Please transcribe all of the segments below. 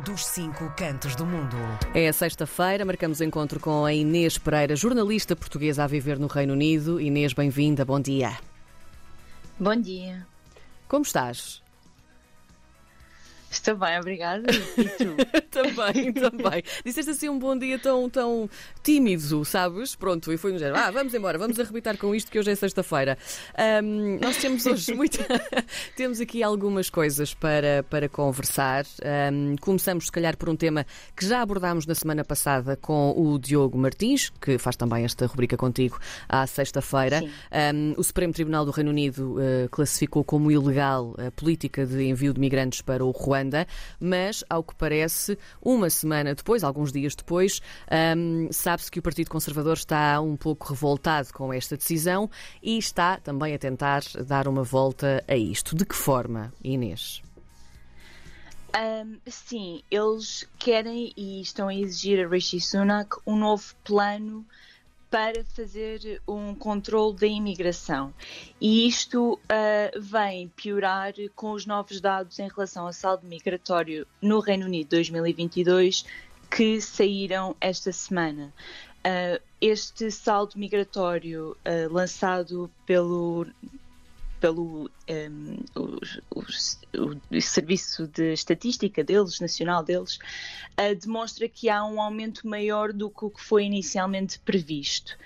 dos cinco cantos do mundo. É sexta-feira, marcamos encontro com a Inês Pereira, jornalista portuguesa a viver no Reino Unido. Inês, bem-vinda, bom dia. Bom dia. Como estás? Estou bem, obrigada. E tu? também, também. Disseste assim um bom dia tão, tão tímido, sabes? Pronto, e foi no género. Ah, vamos embora, vamos arrebitar com isto que hoje é sexta-feira. Um, nós temos hoje muito. temos aqui algumas coisas para, para conversar. Um, começamos, se calhar, por um tema que já abordámos na semana passada com o Diogo Martins, que faz também esta rubrica contigo à sexta-feira. Um, o Supremo Tribunal do Reino Unido uh, classificou como ilegal a política de envio de migrantes para o Ruanda mas, ao que parece, uma semana depois, alguns dias depois, um, sabe-se que o Partido Conservador está um pouco revoltado com esta decisão e está também a tentar dar uma volta a isto. De que forma, Inês? Um, sim, eles querem e estão a exigir a Rishi Sunak um novo plano para fazer um controle da imigração. E isto uh, vem piorar com os novos dados em relação ao saldo migratório no Reino Unido 2022 que saíram esta semana. Uh, este saldo migratório uh, lançado pelo pelo um, o, o, Serviço de Estatística deles, nacional deles, uh, demonstra que há um aumento maior do que o que foi inicialmente previsto.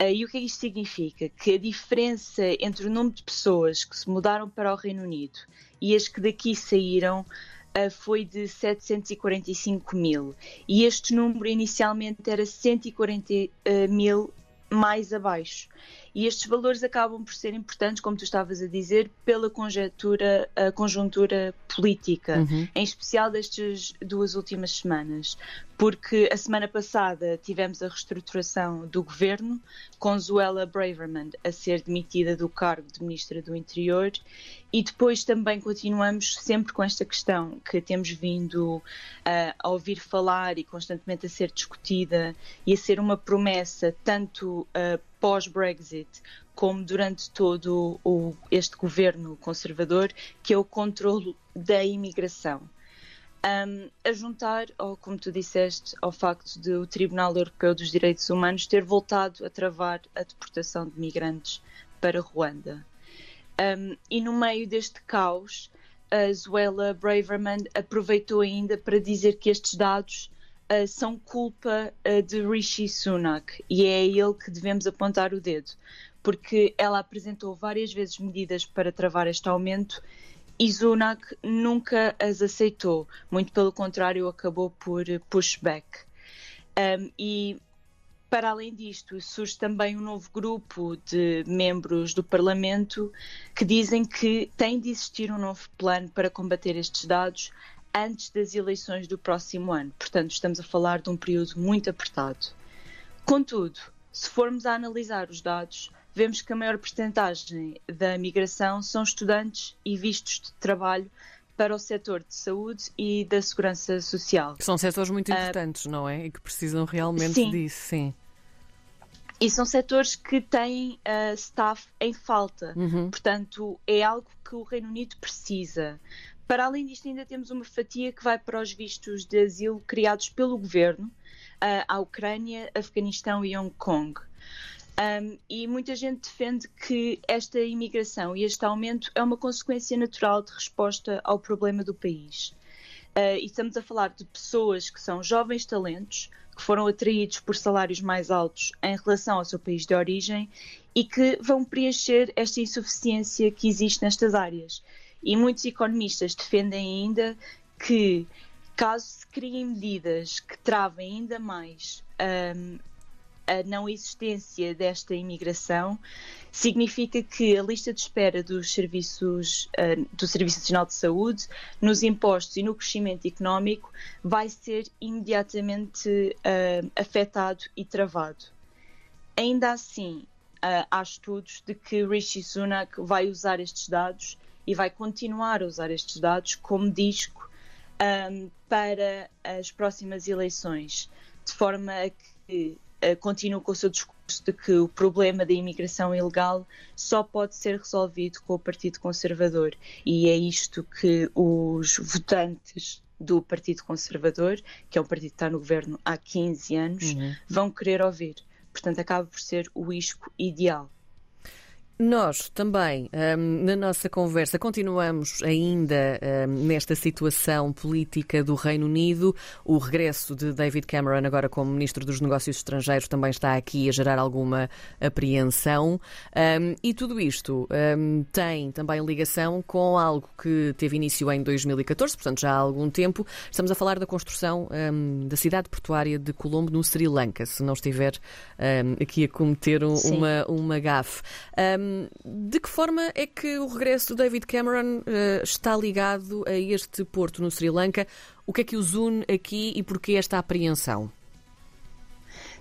Uh, e o que é que isto significa? Que a diferença entre o número de pessoas que se mudaram para o Reino Unido e as que daqui saíram uh, foi de 745 mil. E este número inicialmente era 140 mil mais abaixo. E estes valores acabam por ser importantes, como tu estavas a dizer, pela conjectura, conjuntura política, uhum. em especial destas duas últimas semanas. Porque a semana passada tivemos a reestruturação do governo, com Zuela Braverman a ser demitida do cargo de Ministra do Interior, e depois também continuamos sempre com esta questão que temos vindo uh, a ouvir falar e constantemente a ser discutida e a ser uma promessa tanto uh, pós-Brexit, como durante todo o, este governo conservador, que é o controle da imigração. Um, a juntar, ou como tu disseste, ao facto de o Tribunal Europeu dos Direitos Humanos ter voltado a travar a deportação de migrantes para Ruanda. Um, e no meio deste caos, a Zuela Braverman aproveitou ainda para dizer que estes dados uh, são culpa uh, de Rishi Sunak e é a ele que devemos apontar o dedo, porque ela apresentou várias vezes medidas para travar este aumento e Sunak nunca as aceitou, muito pelo contrário, acabou por pushback. Um, e para além disto, surge também um novo grupo de membros do Parlamento que dizem que tem de existir um novo plano para combater estes dados antes das eleições do próximo ano. Portanto, estamos a falar de um período muito apertado. Contudo, se formos a analisar os dados, vemos que a maior porcentagem da migração são estudantes e vistos de trabalho para o setor de saúde e da segurança social. Que são setores muito ah, importantes, uh, não é? E que precisam realmente sim. disso, sim. E são setores que têm uh, staff em falta. Uhum. Portanto, é algo que o Reino Unido precisa. Para além disto, ainda temos uma fatia que vai para os vistos de asilo criados pelo governo uh, à Ucrânia, Afeganistão e Hong Kong. Um, e muita gente defende que esta imigração e este aumento é uma consequência natural de resposta ao problema do país. Uh, e estamos a falar de pessoas que são jovens talentos, que foram atraídos por salários mais altos em relação ao seu país de origem e que vão preencher esta insuficiência que existe nestas áreas. E muitos economistas defendem ainda que, caso se criem medidas que travem ainda mais um, a não existência desta imigração, significa que a lista de espera dos serviços uh, do Serviço Nacional de Saúde, nos impostos e no crescimento económico vai ser imediatamente uh, afetado e travado. Ainda assim, uh, há estudos de que Rishi Sunak vai usar estes dados e vai continuar a usar estes dados como disco um, para as próximas eleições, de forma a que uh, continue com o seu discurso de que o problema da imigração ilegal só pode ser resolvido com o Partido Conservador. E é isto que os votantes do Partido Conservador, que é um partido que está no governo há 15 anos, uhum. vão querer ouvir. Portanto, acaba por ser o isco ideal. Nós também, um, na nossa conversa, continuamos ainda um, nesta situação política do Reino Unido. O regresso de David Cameron, agora como Ministro dos Negócios Estrangeiros, também está aqui a gerar alguma apreensão. Um, e tudo isto tem também ligação com algo que teve início em 2014, portanto já há algum tempo. Estamos a falar da construção da cidade portuária de Colombo, no Sri Lanka, se não estiver aqui a cometer um, uma, uma gafe. De que forma é que o regresso do David Cameron uh, está ligado a este porto no Sri Lanka? O que é que os une aqui e porquê esta apreensão?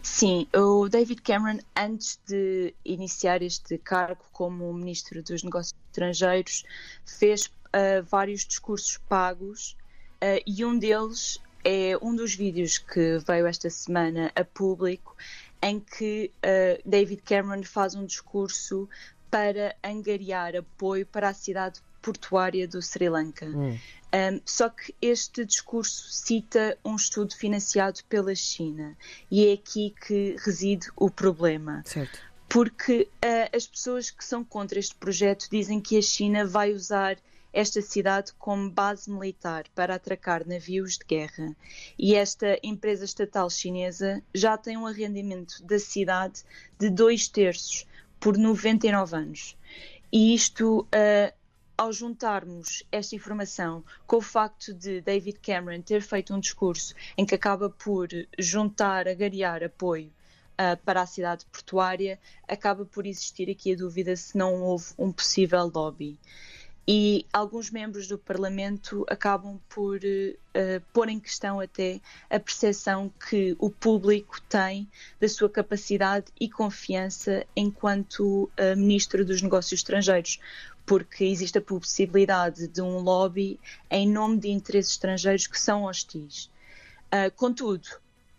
Sim, o David Cameron, antes de iniciar este cargo como Ministro dos Negócios Estrangeiros, fez uh, vários discursos pagos uh, e um deles é um dos vídeos que veio esta semana a público em que uh, David Cameron faz um discurso para angariar apoio para a cidade portuária do Sri Lanka. Hum. Um, só que este discurso cita um estudo financiado pela China e é aqui que reside o problema. Certo. Porque uh, as pessoas que são contra este projeto dizem que a China vai usar esta cidade como base militar para atracar navios de guerra. E esta empresa estatal chinesa já tem um arrendamento da cidade de dois terços por 99 anos. E isto, uh, ao juntarmos esta informação com o facto de David Cameron ter feito um discurso em que acaba por juntar, agariar apoio uh, para a cidade portuária, acaba por existir aqui a dúvida se não houve um possível lobby e alguns membros do Parlamento acabam por uh, pôr em questão até a percepção que o público tem da sua capacidade e confiança enquanto uh, Ministro dos Negócios Estrangeiros, porque existe a possibilidade de um lobby em nome de interesses estrangeiros que são hostis. Uh, contudo,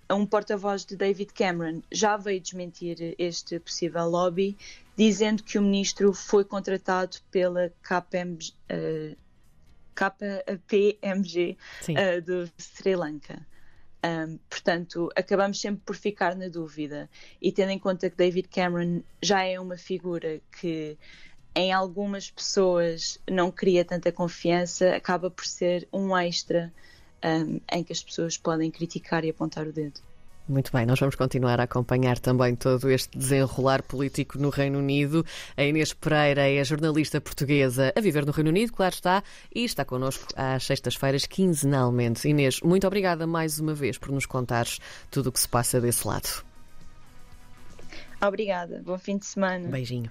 um porta-voz de David Cameron já veio desmentir este possível lobby, dizendo que o ministro foi contratado pela KPMG, uh, KPMG uh, do Sri Lanka. Um, portanto, acabamos sempre por ficar na dúvida. E tendo em conta que David Cameron já é uma figura que em algumas pessoas não cria tanta confiança, acaba por ser um extra um, em que as pessoas podem criticar e apontar o dedo. Muito bem, nós vamos continuar a acompanhar também todo este desenrolar político no Reino Unido. A Inês Pereira é jornalista portuguesa a viver no Reino Unido, claro está, e está connosco às sextas-feiras, quinzenalmente. Inês, muito obrigada mais uma vez por nos contares tudo o que se passa desse lado. Obrigada, bom fim de semana. Beijinho.